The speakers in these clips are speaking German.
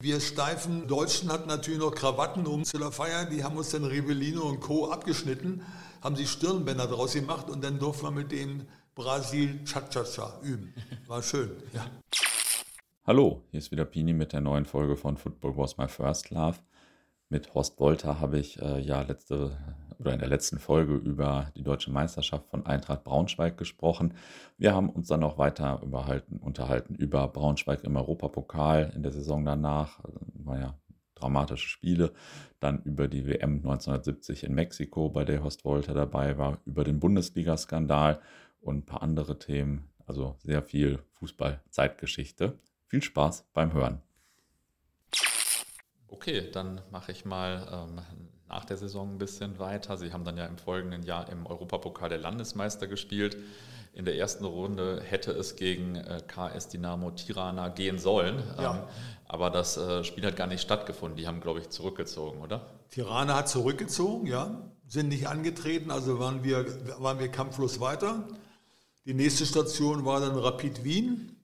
Wir steifen Deutschen hatten natürlich noch Krawatten um zu der Feier. Die haben uns dann Rivellino und Co. abgeschnitten, haben die Stirnbänder draus gemacht und dann durften wir mit dem Brasil Cha-Cha-Cha üben. War schön, ja. Hallo, hier ist wieder Pini mit der neuen Folge von Football Was My First Love. Mit Horst Wolter habe ich äh, ja letzte oder in der letzten Folge über die deutsche Meisterschaft von Eintracht Braunschweig gesprochen. Wir haben uns dann auch weiter unterhalten über Braunschweig im Europapokal in der Saison danach. War ja dramatische Spiele. Dann über die WM 1970 in Mexiko, bei der Horst Wolter dabei war, über den Bundesliga-Skandal und ein paar andere Themen. Also sehr viel Fußball-Zeitgeschichte. Viel Spaß beim Hören. Okay, dann mache ich mal ähm, nach der Saison ein bisschen weiter. Sie haben dann ja im folgenden Jahr im Europapokal der Landesmeister gespielt. In der ersten Runde hätte es gegen äh, KS Dynamo Tirana gehen sollen. Ja. Ähm, aber das äh, Spiel hat gar nicht stattgefunden. Die haben, glaube ich, zurückgezogen, oder? Tirana hat zurückgezogen, ja. Sind nicht angetreten, also waren wir, waren wir kampflos weiter. Die nächste Station war dann Rapid Wien.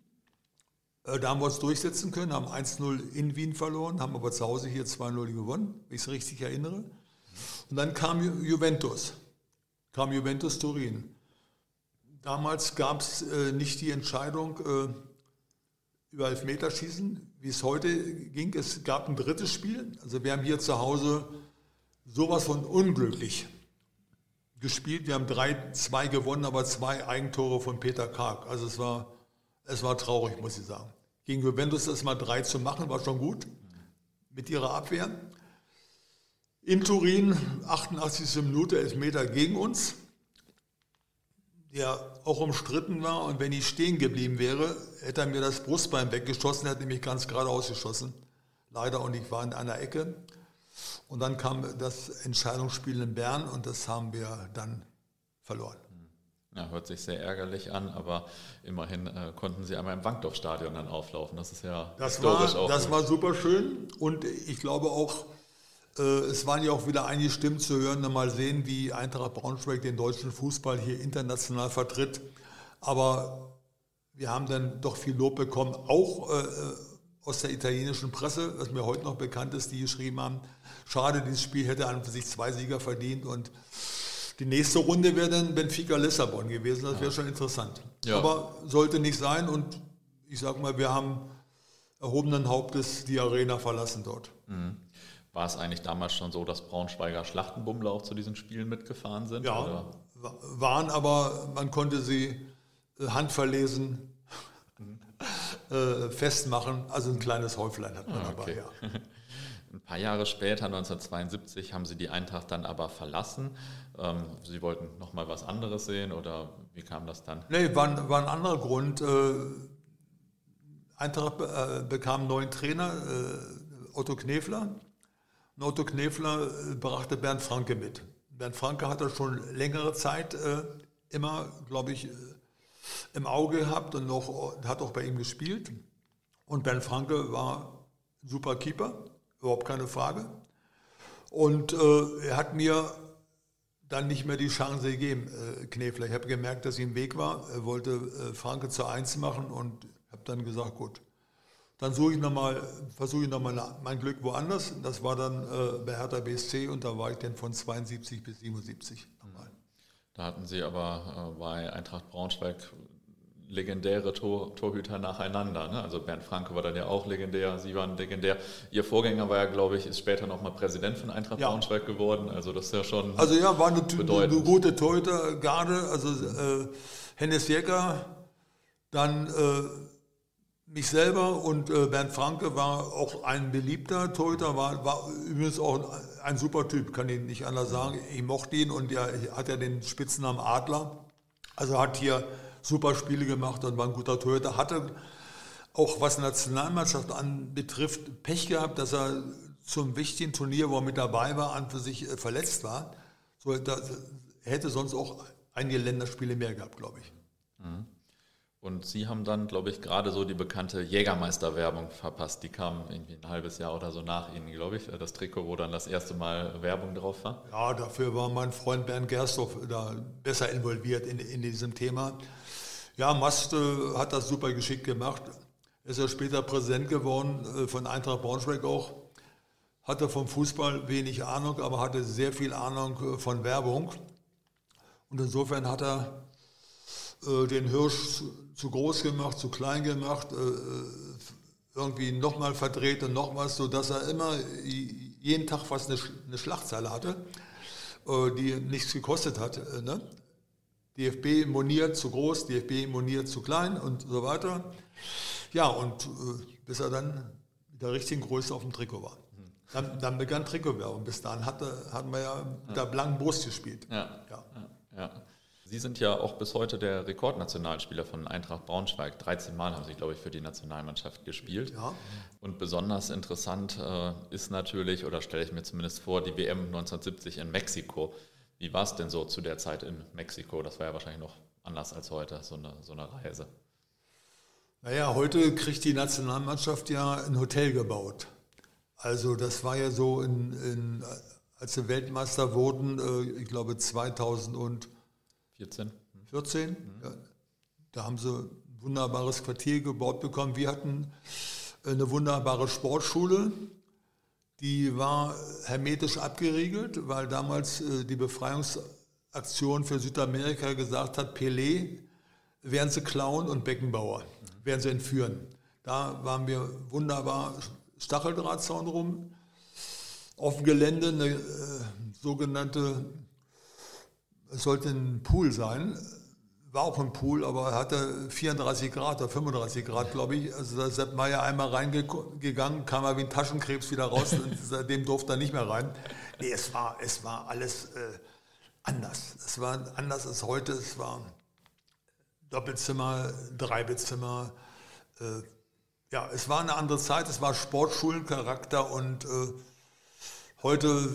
Äh, da haben wir uns durchsetzen können, haben 1-0 in Wien verloren, haben aber zu Hause hier 2-0 gewonnen, wenn ich es richtig erinnere. Und dann kam Juventus, kam Juventus Turin. Damals gab es äh, nicht die Entscheidung äh, über Elfmeterschießen, wie es heute ging. Es gab ein drittes Spiel. Also wir haben hier zu Hause sowas von unglücklich gespielt. Wir haben 3-2 gewonnen, aber zwei Eigentore von Peter Karg. Also es war es war traurig, muss ich sagen. Gegen Juventus das mal drei zu machen, war schon gut mit ihrer Abwehr. In Turin, 88. Minute, Elfmeter gegen uns, der auch umstritten war. Und wenn ich stehen geblieben wäre, hätte er mir das Brustbein weggeschossen, hätte mich ganz gerade ausgeschossen. Leider, und ich war in einer Ecke. Und dann kam das Entscheidungsspiel in Bern und das haben wir dann verloren. Ja, hört sich sehr ärgerlich an, aber immerhin äh, konnten Sie einmal im Wankdorf-Stadion dann auflaufen. Das ist ja das historisch war, auch. Das gut. war super schön und ich glaube auch, äh, es waren ja auch wieder einige Stimmen zu hören, mal sehen, wie Eintracht Braunschweig den deutschen Fußball hier international vertritt. Aber wir haben dann doch viel Lob bekommen, auch äh, aus der italienischen Presse, was mir heute noch bekannt ist, die geschrieben haben, schade, dieses Spiel hätte an sich zwei Sieger verdient und die nächste Runde wäre dann Benfica Lissabon gewesen, das wäre schon interessant. Ja. Aber sollte nicht sein und ich sage mal, wir haben erhobenen Hauptes die Arena verlassen dort. Mhm. War es eigentlich damals schon so, dass Braunschweiger Schlachtenbummler auch zu diesen Spielen mitgefahren sind? Ja, oder? waren, aber man konnte sie äh, handverlesen mhm. äh, festmachen. Also ein kleines Häuflein hat man ah, okay. dabei, ja. Ein paar Jahre später, 1972, haben sie die Eintracht dann aber verlassen. Ähm, sie wollten nochmal was anderes sehen oder wie kam das dann? Nee, war, war ein anderer Grund. Äh, Eintracht äh, bekam einen neuen Trainer, äh, Otto Knefler. Und Otto Knefler brachte Bernd Franke mit. Bernd Franke hat er schon längere Zeit immer, glaube ich, im Auge gehabt und noch, hat auch bei ihm gespielt. Und Bernd Franke war super Keeper überhaupt keine Frage. Und äh, er hat mir dann nicht mehr die Chance gegeben, äh, Knefler. Ich habe gemerkt, dass ich im Weg war. Er wollte äh, Franke zur Eins machen und habe dann gesagt, gut, dann suche ich nochmal, versuche ich nochmal mein Glück woanders. Das war dann äh, bei Hertha BSC und da war ich dann von 72 bis 77 nochmal. Da hatten Sie aber äh, bei Eintracht Braunschweig legendäre Tor, Torhüter nacheinander. Ne? Also Bernd Franke war dann ja auch legendär, Sie waren legendär. Ihr Vorgänger war ja, glaube ich, ist später nochmal Präsident von Eintracht ja. Braunschweig geworden. Also das ist ja schon Also ja, war eine, eine gute Torhütergarde. Also äh, Hennes Jäger, dann äh, mich selber und äh, Bernd Franke war auch ein beliebter Torhüter, war, war übrigens auch ein, ein super Typ, kann ich nicht anders sagen. Ich mochte ihn und er hat ja den Spitznamen Adler. Also hat hier super Spiele gemacht und war ein guter Torhüter. Hatte auch was Nationalmannschaft anbetrifft Pech gehabt, dass er zum wichtigen Turnier, wo er mit dabei war, an für sich äh, verletzt war. So, er hätte sonst auch einige Länderspiele mehr gehabt, glaube ich. Mhm. Und Sie haben dann, glaube ich, gerade so die bekannte Jägermeister-Werbung verpasst. Die kam irgendwie ein halbes Jahr oder so nach Ihnen, glaube ich. Das Trikot, wo dann das erste Mal Werbung drauf war. Ja, dafür war mein Freund Bernd Gersthoff da besser involviert in, in diesem Thema. Ja, Mast hat das super geschickt gemacht. Ist ja später Präsident geworden äh, von Eintracht Braunschweig auch. Hatte vom Fußball wenig Ahnung, aber hatte sehr viel Ahnung äh, von Werbung. Und insofern hat er äh, den Hirsch zu, groß gemacht, zu klein gemacht, irgendwie nochmal verdreht und noch was, sodass er immer jeden Tag fast eine, Schlagzeile hatte, die nichts gekostet hat. Ne? DFB moniert zu groß, DFB moniert zu klein und so weiter. Ja, und äh, bis er dann mit der richtigen Größe auf dem Trikot war. Dann, dann begann Trikotwerbung. Bis dahin hatte, hatten wir ja mit der blanken Brust gespielt. Ja. Ja. ja. Sie sind ja auch bis heute der Rekordnationalspieler von Eintracht Braunschweig. 13 Mal haben Sie, glaube ich, für die Nationalmannschaft gespielt. Ja. Und besonders interessant äh, ist natürlich, oder stelle ich mir zumindest vor, die WM 1970 in Mexiko. Wie war es denn so zu der Zeit in Mexiko? Das war ja wahrscheinlich noch anders als heute, so eine, so eine Reise. Naja, heute kriegt die Nationalmannschaft ja ein Hotel gebaut. Also das war ja so, in, in, als wir Weltmeister wurden, äh, ich glaube 2014, 14, mhm. ja, da haben sie ein wunderbares Quartier gebaut bekommen. Wir hatten eine wunderbare Sportschule, die war hermetisch abgeriegelt, weil damals äh, die Befreiungsaktion für Südamerika gesagt hat, Pelé werden sie klauen und Beckenbauer werden sie entführen. Da waren wir wunderbar Stacheldrahtzaun rum. Auf dem Gelände eine äh, sogenannte, es sollte ein Pool sein, war auch ein Pool, aber er hatte 34 Grad oder 35 Grad, glaube ich. Also da ist Sepp Meier einmal reingegangen, kam er wie ein Taschenkrebs wieder raus und seitdem durfte er nicht mehr rein. Nee, es war, es war alles äh, anders. Es war anders als heute. Es war Doppelzimmer, Dreibettzimmer, äh, ja, es war eine andere Zeit, es war Sportschulencharakter und äh, heute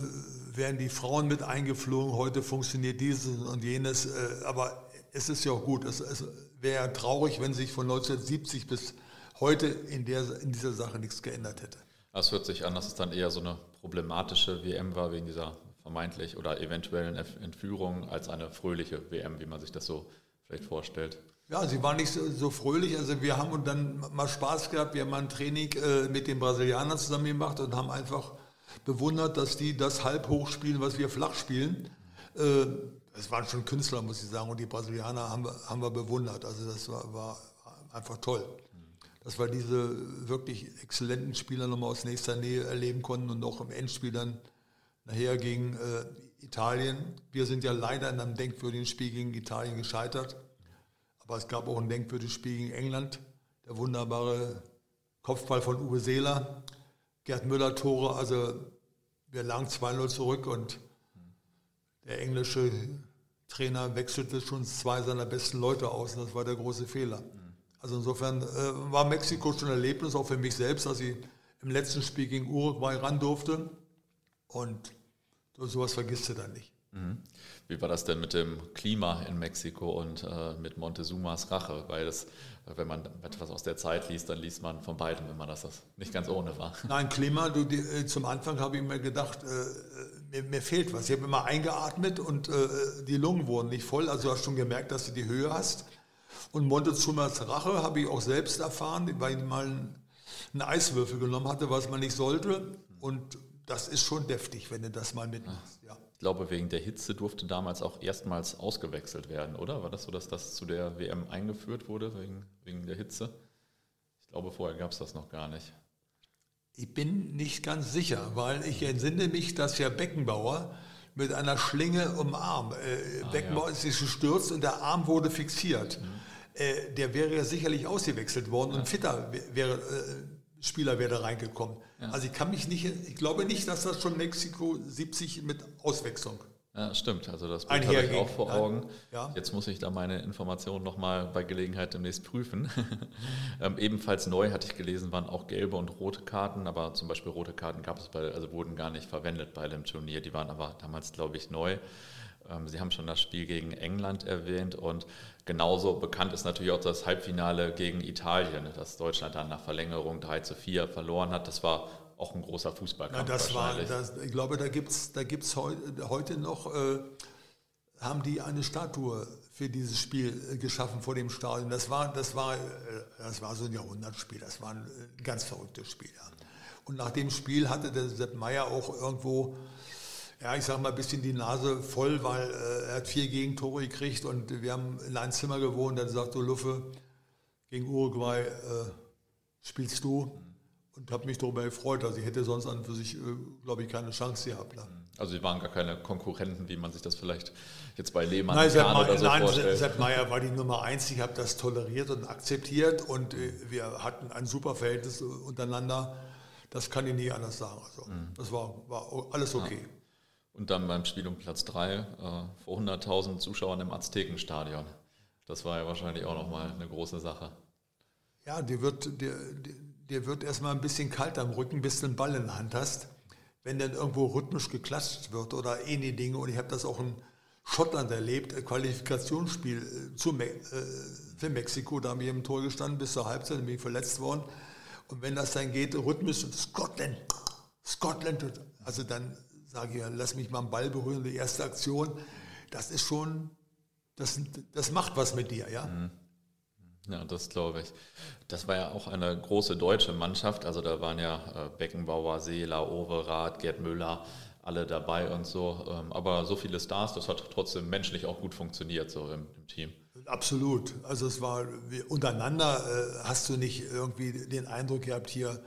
werden die Frauen mit eingeflogen, heute funktioniert dieses und jenes, äh, aber es ist ja auch gut. Es, es wäre traurig, wenn sich von 1970 bis heute in, der, in dieser Sache nichts geändert hätte. Es hört sich an, dass es dann eher so eine problematische WM war wegen dieser vermeintlich oder eventuellen Entführung als eine fröhliche WM, wie man sich das so vielleicht vorstellt. Ja, sie war nicht so, so, fröhlich. Also wir haben dann mal Spaß gehabt. Wir haben mal ein Training äh, mit den Brasilianern zusammen gemacht und haben einfach bewundert, dass die das halb hoch spielen, was wir flach spielen. Äh, es waren schon Künstler, muss ich sagen, und die Brasilianer haben wir, haben wir bewundert. Also das war, war einfach toll. Dass wir diese wirklich exzellenten Spieler nochmal aus nächster Nähe erleben konnten und auch im Endspiel dann nachher gegen äh, Italien. Wir sind ja leider in einem denkwürdigen Spiel gegen Italien gescheitert. Aber es gab auch ein denkwürdiges Spiel gegen England. Der wunderbare Kopfball von Uwe Seeler, Gerd Müller Tore. Also wir lagen 2-0 zurück und der englische Trainer wechselte schon zwei seiner besten Leute aus. Und das war der große Fehler. Also insofern äh, war Mexiko schon ein Erlebnis, auch für mich selbst, dass ich im letzten Spiel gegen Uruguay ran durfte. Und sowas vergisst du dann nicht. Mhm. Wie war das denn mit dem Klima in Mexiko und äh, mit Montezumas Rache? Weil das, wenn man etwas aus der Zeit liest, dann liest man von beidem immer, dass das nicht ganz ohne war. Nein, Klima, du, die, äh, zum Anfang habe ich mir gedacht, äh, mir, mir, fehlt was. Ich habe immer eingeatmet und äh, die Lungen wurden nicht voll. Also du hast schon gemerkt, dass du die Höhe hast. Und Montezumas Rache habe ich auch selbst erfahren, weil ich mal einen Eiswürfel genommen hatte, was man nicht sollte. Und das ist schon deftig, wenn du das mal mitmachst. Ja. Ich glaube, wegen der Hitze durfte damals auch erstmals ausgewechselt werden, oder? War das so, dass das zu der WM eingeführt wurde, wegen, wegen der Hitze? Ich glaube, vorher gab es das noch gar nicht. Ich bin nicht ganz sicher, weil ich entsinne mich, dass ja Beckenbauer mit einer Schlinge um Arm, äh, ah, Beckenbauer ja. ist sich gestürzt und der Arm wurde fixiert. Mhm. Äh, der wäre ja sicherlich ausgewechselt worden ja. und fitter wäre, äh, Spieler wäre reingekommen. Ja. Also ich kann mich nicht, ich glaube nicht, dass das schon Mexiko 70 mit Auswechslung. Ja, stimmt. Also das Bild habe ich auch vor Augen. Ja. Jetzt muss ich da meine Informationen nochmal bei Gelegenheit demnächst prüfen. ähm, ebenfalls neu hatte ich gelesen, waren auch gelbe und rote Karten, aber zum Beispiel rote Karten gab es bei, also wurden gar nicht verwendet bei dem Turnier. Die waren aber damals, glaube ich, neu. Ähm, Sie haben schon das Spiel gegen England erwähnt und genauso bekannt ist natürlich auch das Halbfinale gegen Italien, dass Deutschland dann nach Verlängerung 3 zu 4 verloren hat. Das war auch ein großer Fußballkampf. Ja, das war, das, ich glaube, da gibt es da gibt's heu, heute noch äh, haben die eine Statue für dieses Spiel äh, geschaffen vor dem Stadion. Das war, das war, äh, das war so ein Jahrhundertspiel, das war ein ganz verrücktes Spiel. Ja. Und nach dem Spiel hatte der Sepp Meier auch irgendwo, ja, ich sag mal, ein bisschen die Nase voll, weil äh, er hat vier Gegentore gekriegt und wir haben in einem Zimmer gewohnt. Dann sagt so Luffe, gegen Uruguay äh, spielst du und habe mich darüber gefreut. Also ich hätte sonst an für sich, äh, glaube ich, keine Chance gehabt. Ne? Also sie waren gar keine Konkurrenten, wie man sich das vielleicht jetzt bei Lehmann nein, Sepp oder so nein, vorstellt. Sepp Meier war die Nummer eins. Ich habe das toleriert und akzeptiert und äh, wir hatten ein super Verhältnis untereinander. Das kann ich nie anders sagen. Also, mhm. Das war, war alles okay. Ja. Und dann beim Spiel um Platz 3 äh, vor 100.000 Zuschauern im Aztekenstadion. Das war ja wahrscheinlich auch nochmal eine große Sache. Ja, dir wird, dir, dir wird erstmal ein bisschen kalt am Rücken, bis du einen Ball in der Hand hast. Wenn dann irgendwo rhythmisch geklatscht wird oder ähnliche Dinge. Und ich habe das auch in Schottland erlebt, Qualifikationsspiel äh, zu Me äh, für Mexiko. Da haben wir im Tor gestanden bis zur Halbzeit, dann bin ich verletzt worden. Und wenn das dann geht, rhythmisch, Scotland, Scotland, also dann sage ich, lass mich mal einen Ball berühren, die erste Aktion, das ist schon das, das macht was mit dir, ja. Mhm. Ja, das glaube ich. Das war ja auch eine große deutsche Mannschaft. Also da waren ja äh, Beckenbauer, Seeler, Overath, Gerd Müller, alle dabei und so. Ähm, aber so viele Stars, das hat trotzdem menschlich auch gut funktioniert so im, im Team. Absolut. Also es war untereinander äh, hast du nicht irgendwie den Eindruck gehabt hier,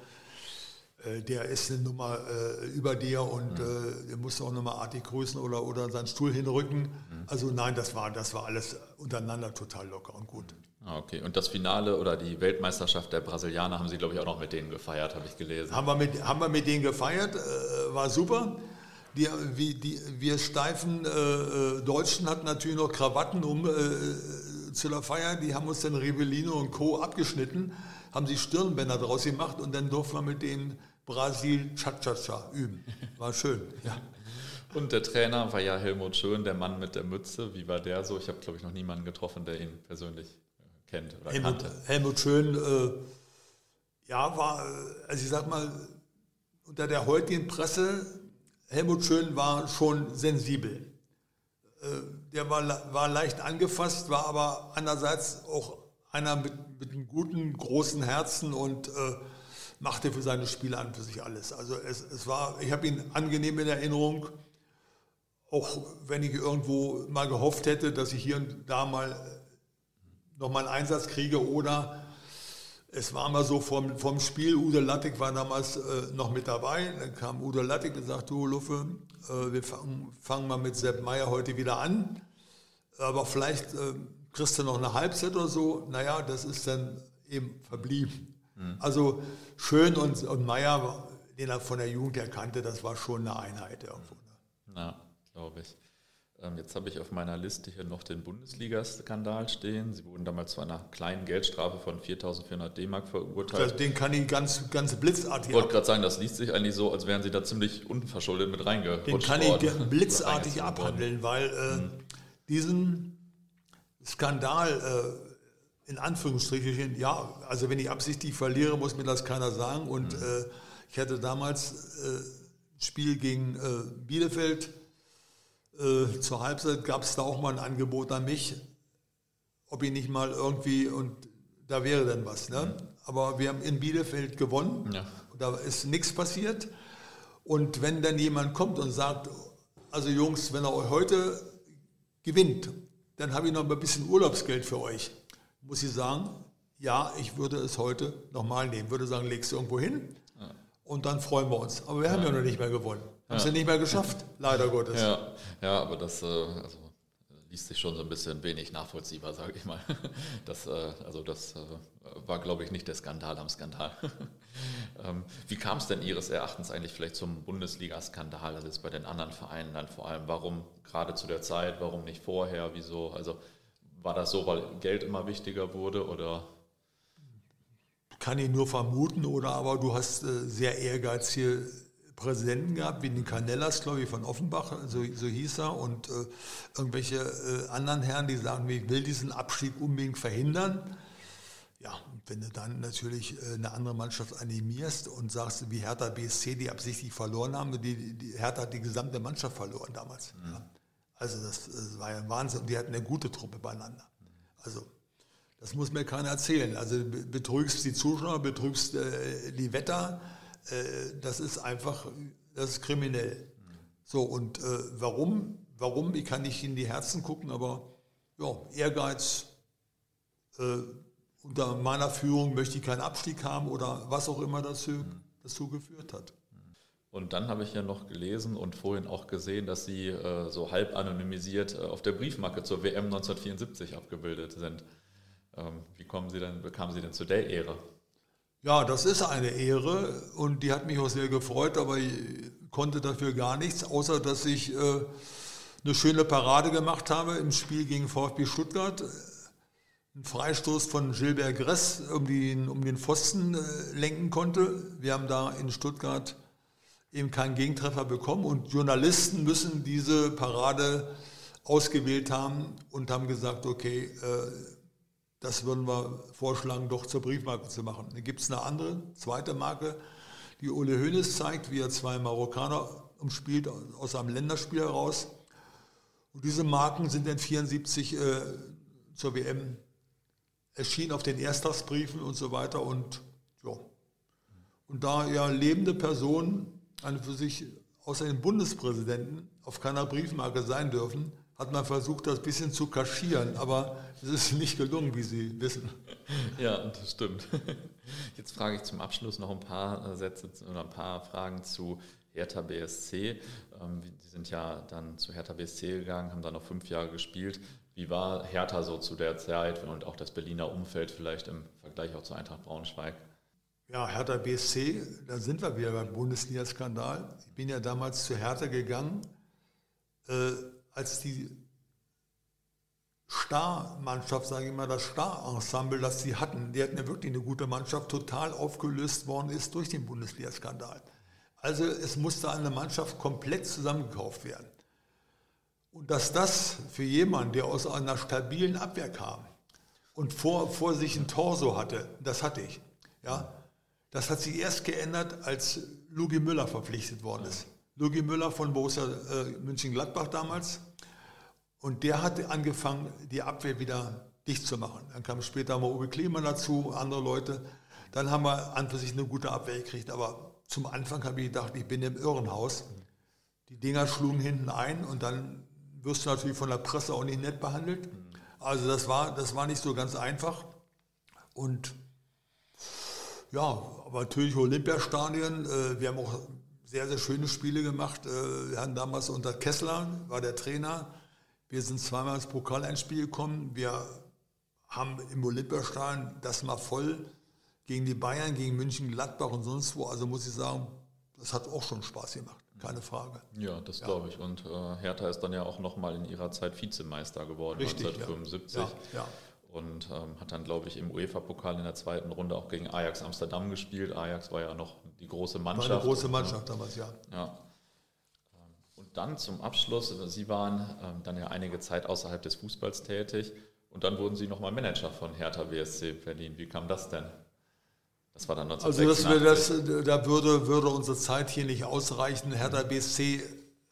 der ist eine Nummer äh, über dir und mhm. äh, der musste auch nochmal artig grüßen oder, oder seinen Stuhl hinrücken. Mhm. Also nein, das war, das war alles untereinander total locker und gut. Ah, okay, und das Finale oder die Weltmeisterschaft der Brasilianer haben Sie, glaube ich, auch noch mit denen gefeiert, habe ich gelesen. Haben wir mit, haben wir mit denen gefeiert, äh, war super. Die, wie, die, wir steifen äh, äh, Deutschen hatten natürlich noch Krawatten um zu der Feier, die haben uns dann Rivellino und Co. abgeschnitten, haben sie Stirnbänder draus gemacht und dann durften wir mit denen Brasil Cha-Cha-Cha üben. War schön, ja. Und der Trainer war ja Helmut Schön, der Mann mit der Mütze. Wie war der so? Ich habe, glaube ich, noch niemanden getroffen, der ihn persönlich äh, kennt oder Helmut, kannte. Helmut Schön, äh, ja, war, äh, also ich sag mal, unter der heutigen Presse, Helmut Schön war schon sensibel. Äh, der war, war leicht angefasst, war aber andererseits auch einer mit, mit einem guten, großen Herzen und äh, machte für seine Spiele an für sich alles. Also es, es war, ich habe ihn angenehm in Erinnerung, auch wenn ich irgendwo mal gehofft hätte, dass ich hier und da mal noch mal einen Einsatz kriege oder es war mal so vom, vom Spiel, Udo Lattek war damals äh, noch mit dabei, dann kam Udo Lattek und sagte, du Luffe, äh, wir fangen, fangen mal mit Sepp Meier heute wieder an, aber vielleicht äh, kriegst du noch eine Halbzeit oder so, naja, das ist dann eben verblieben. Mhm. Also Schön und, und Meier, den er von der Jugend erkannte, das war schon eine Einheit irgendwo. Ne? Ja, glaube ich. Ähm, jetzt habe ich auf meiner Liste hier noch den Bundesliga-Skandal stehen. Sie wurden damals zu einer kleinen Geldstrafe von 4.400 D-Mark verurteilt. Den kann ich ganz, ganz blitzartig Ich wollte gerade sagen, das liest sich eigentlich so, als wären Sie da ziemlich unverschuldet mit reingerutscht Den kann worden. ich blitzartig abhandeln, weil äh, hm. diesen Skandal äh, in Anführungsstrichen, ja, also wenn ich absichtlich verliere, muss mir das keiner sagen. Und mhm. äh, ich hatte damals äh, ein Spiel gegen äh, Bielefeld. Äh, zur Halbzeit gab es da auch mal ein Angebot an mich, ob ich nicht mal irgendwie, und da wäre dann was. Ne? Mhm. Aber wir haben in Bielefeld gewonnen. Ja. Da ist nichts passiert. Und wenn dann jemand kommt und sagt, also Jungs, wenn er heute gewinnt, dann habe ich noch ein bisschen Urlaubsgeld für euch muss ich sagen, ja, ich würde es heute nochmal nehmen. Würde sagen, legst du irgendwo hin ja. und dann freuen wir uns. Aber wir haben ja noch nicht mehr gewonnen. Haben es ja. ja nicht mehr geschafft, leider Gottes. Ja, ja aber das äh, also, liest sich schon so ein bisschen wenig nachvollziehbar, sage ich mal. Das, äh, also das äh, war, glaube ich, nicht der Skandal am Skandal. Ähm, wie kam es denn Ihres Erachtens eigentlich vielleicht zum Bundesliga-Skandal, also jetzt bei den anderen Vereinen dann vor allem? Warum gerade zu der Zeit, warum nicht vorher, wieso? Also war das so, weil Geld immer wichtiger wurde oder? Kann ich nur vermuten, oder aber du hast äh, sehr ehrgeizige Präsidenten gehabt, wie den Canellas, glaube ich, von Offenbach, so, so hieß er, und äh, irgendwelche äh, anderen Herren, die sagen, ich will diesen Abstieg unbedingt verhindern. Ja, wenn du dann natürlich äh, eine andere Mannschaft animierst und sagst, wie Hertha BSC, die absichtlich verloren haben, die, die Hertha hat die gesamte Mannschaft verloren damals. Mhm. Ja. Also das, das war ja Wahnsinn. Die hatten eine gute Truppe beieinander. Also das muss mir keiner erzählen. Also betrügst die Zuschauer, betrügst äh, die Wetter. Äh, das ist einfach, das ist kriminell. So, und äh, warum? Warum? Ich kann nicht in die Herzen gucken, aber ja, Ehrgeiz, äh, unter meiner Führung möchte ich keinen Abstieg haben oder was auch immer dazu, dazu geführt hat. Und dann habe ich ja noch gelesen und vorhin auch gesehen, dass Sie äh, so halb anonymisiert äh, auf der Briefmarke zur WM 1974 abgebildet sind. Ähm, wie kommen Sie denn, bekamen Sie denn zu der Ehre? Ja, das ist eine Ehre und die hat mich auch sehr gefreut, aber ich konnte dafür gar nichts, außer dass ich äh, eine schöne Parade gemacht habe im Spiel gegen VfB Stuttgart. Ein Freistoß von Gilbert Gress um den, um den Pfosten äh, lenken konnte. Wir haben da in Stuttgart eben keinen Gegentreffer bekommen. Und Journalisten müssen diese Parade ausgewählt haben und haben gesagt, okay, äh, das würden wir vorschlagen, doch zur Briefmarke zu machen. Dann gibt es eine andere, zweite Marke, die Ole Hoeneß zeigt, wie er zwei Marokkaner umspielt aus einem Länderspiel heraus. Und diese Marken sind dann 74 äh, zur WM erschienen auf den Ersttagsbriefen und so weiter. Und, ja. und da ja lebende Personen an für sich außer dem Bundespräsidenten auf keiner Briefmarke sein dürfen, hat man versucht, das ein bisschen zu kaschieren, aber es ist nicht gelungen, wie Sie wissen. Ja, das stimmt. Jetzt frage ich zum Abschluss noch ein paar äh, Sätze oder ein paar Fragen zu Hertha BSC. Ähm, die sind ja dann zu Hertha BSC gegangen, haben da noch fünf Jahre gespielt. Wie war Hertha so zu der Zeit und auch das Berliner Umfeld vielleicht im Vergleich auch zu Eintracht Braunschweig? Ja, Hertha BSC, da sind wir wieder beim Bundesliga-Skandal. Ich bin ja damals zu Hertha gegangen, äh, als die Star-Mannschaft, sage ich mal, das Star-Ensemble, das sie hatten, die hatten ja wirklich eine gute Mannschaft, total aufgelöst worden ist durch den Bundesliga-Skandal. Also es musste eine Mannschaft komplett zusammengekauft werden. Und dass das für jemanden, der aus einer stabilen Abwehr kam und vor, vor sich ein Torso hatte, das hatte ich. Ja, das hat sich erst geändert, als Lugi Müller verpflichtet worden ist. Lugi Müller von Borussia äh, München-Gladbach damals. Und der hat angefangen, die Abwehr wieder dicht zu machen. Dann kam später mal Uwe Klemann dazu, andere Leute. Dann haben wir an für sich eine gute Abwehr gekriegt. Aber zum Anfang habe ich gedacht, ich bin im Irrenhaus. Die Dinger schlugen hinten ein und dann wirst du natürlich von der Presse auch nicht nett behandelt. Also das war, das war nicht so ganz einfach. Und ja, aber natürlich Olympiastadien. Äh, wir haben auch sehr, sehr schöne Spiele gemacht. Äh, wir hatten damals unter Kessler, war der Trainer. Wir sind zweimal ins Pokaleinspiel gekommen. Wir haben im Olympiastadion das mal voll gegen die Bayern, gegen München, Gladbach und sonst wo. Also muss ich sagen, das hat auch schon Spaß gemacht, keine Frage. Ja, das ja. glaube ich. Und äh, Hertha ist dann ja auch nochmal in ihrer Zeit Vizemeister geworden, Richtig, 1975. Ja. Ja, und ähm, hat dann, glaube ich, im UEFA-Pokal in der zweiten Runde auch gegen Ajax Amsterdam gespielt. Ajax war ja noch die große Mannschaft. War eine große Mannschaft damals, ja. ja. Ähm, und dann zum Abschluss, Sie waren ähm, dann ja einige Zeit außerhalb des Fußballs tätig und dann wurden Sie nochmal Manager von Hertha BSC Berlin. Wie kam das denn? Das war dann 1986. Also das, das, da würde, würde unsere Zeit hier nicht ausreichen. Hertha BSC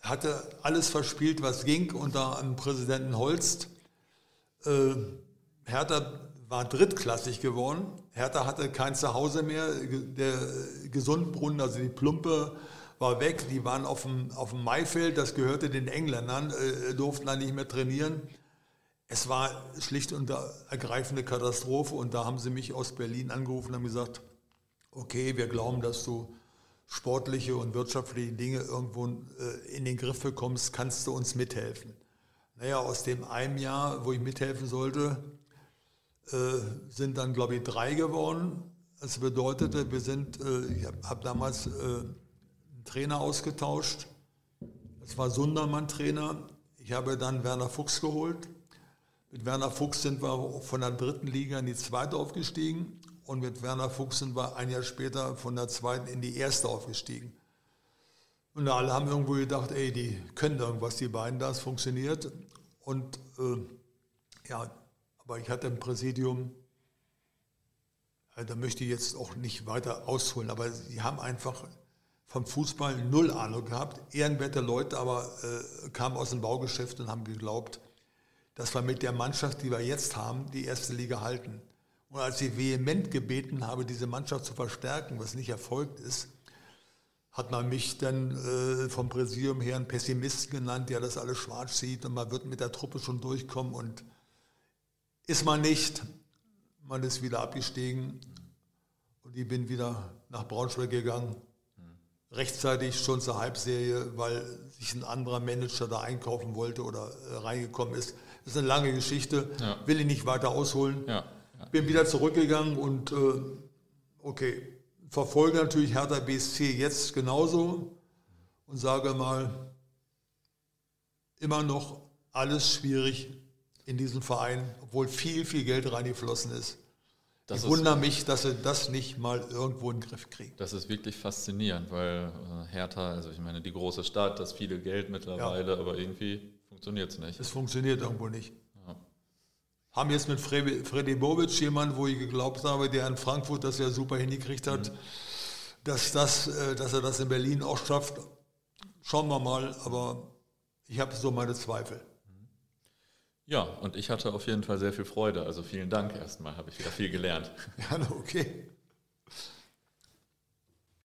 hatte alles verspielt, was ging unter einem Präsidenten Holst. Äh, Hertha war drittklassig geworden. Hertha hatte kein Zuhause mehr. Der Gesundbrunnen, also die Plumpe, war weg. Die waren auf dem, auf dem Maifeld, das gehörte den Engländern, äh, durften da nicht mehr trainieren. Es war schlicht und ergreifende Katastrophe und da haben sie mich aus Berlin angerufen und haben gesagt, okay, wir glauben, dass du sportliche und wirtschaftliche Dinge irgendwo äh, in den Griff bekommst, kannst du uns mithelfen. Naja, aus dem einem Jahr, wo ich mithelfen sollte, äh, sind dann, glaube ich, drei geworden. Das bedeutete, wir sind, äh, ich habe damals äh, einen Trainer ausgetauscht. Das war Sundermann Trainer. Ich habe dann Werner Fuchs geholt. Mit Werner Fuchs sind wir von der dritten Liga in die zweite aufgestiegen und mit Werner Fuchs sind wir ein Jahr später von der zweiten in die erste aufgestiegen. Und alle haben irgendwo gedacht, ey, die können irgendwas, die beiden, das funktioniert. Und äh, ja, aber ich hatte im Präsidium, äh, da möchte ich jetzt auch nicht weiter ausholen, aber sie haben einfach vom Fußball null Ahnung gehabt, ehrenwerte Leute, aber äh, kamen aus dem Baugeschäft und haben geglaubt, dass wir mit der Mannschaft, die wir jetzt haben, die erste Liga halten. Und als ich vehement gebeten habe, diese Mannschaft zu verstärken, was nicht erfolgt ist, hat man mich dann äh, vom Präsidium her einen Pessimisten genannt, der das alles schwarz sieht und man wird mit der Truppe schon durchkommen und ist man nicht. Man ist wieder abgestiegen und ich bin wieder nach Braunschweig gegangen rechtzeitig schon zur Halbserie, weil sich ein anderer Manager da einkaufen wollte oder äh, reingekommen ist. Das ist eine lange Geschichte, ja. will ich nicht weiter ausholen. Ja. Ja. Bin wieder zurückgegangen und äh, okay, verfolge natürlich Hertha BSC jetzt genauso und sage mal, immer noch alles schwierig in diesem Verein, obwohl viel, viel Geld reingeflossen ist. Das ich wundere mich, dass sie das nicht mal irgendwo in den Griff kriegen. Das ist wirklich faszinierend, weil äh, Hertha, also ich meine, die große Stadt, das viele Geld mittlerweile, ja. aber irgendwie funktioniert es nicht. Es funktioniert irgendwo nicht. Ja. Haben jetzt mit Freddy Bobic jemanden, wo ich geglaubt habe, der in Frankfurt das ja super hingekriegt hat, mhm. dass, das, äh, dass er das in Berlin auch schafft. Schauen wir mal, aber ich habe so meine Zweifel. Ja, und ich hatte auf jeden Fall sehr viel Freude. Also vielen Dank erstmal, habe ich wieder viel gelernt. Ja, okay.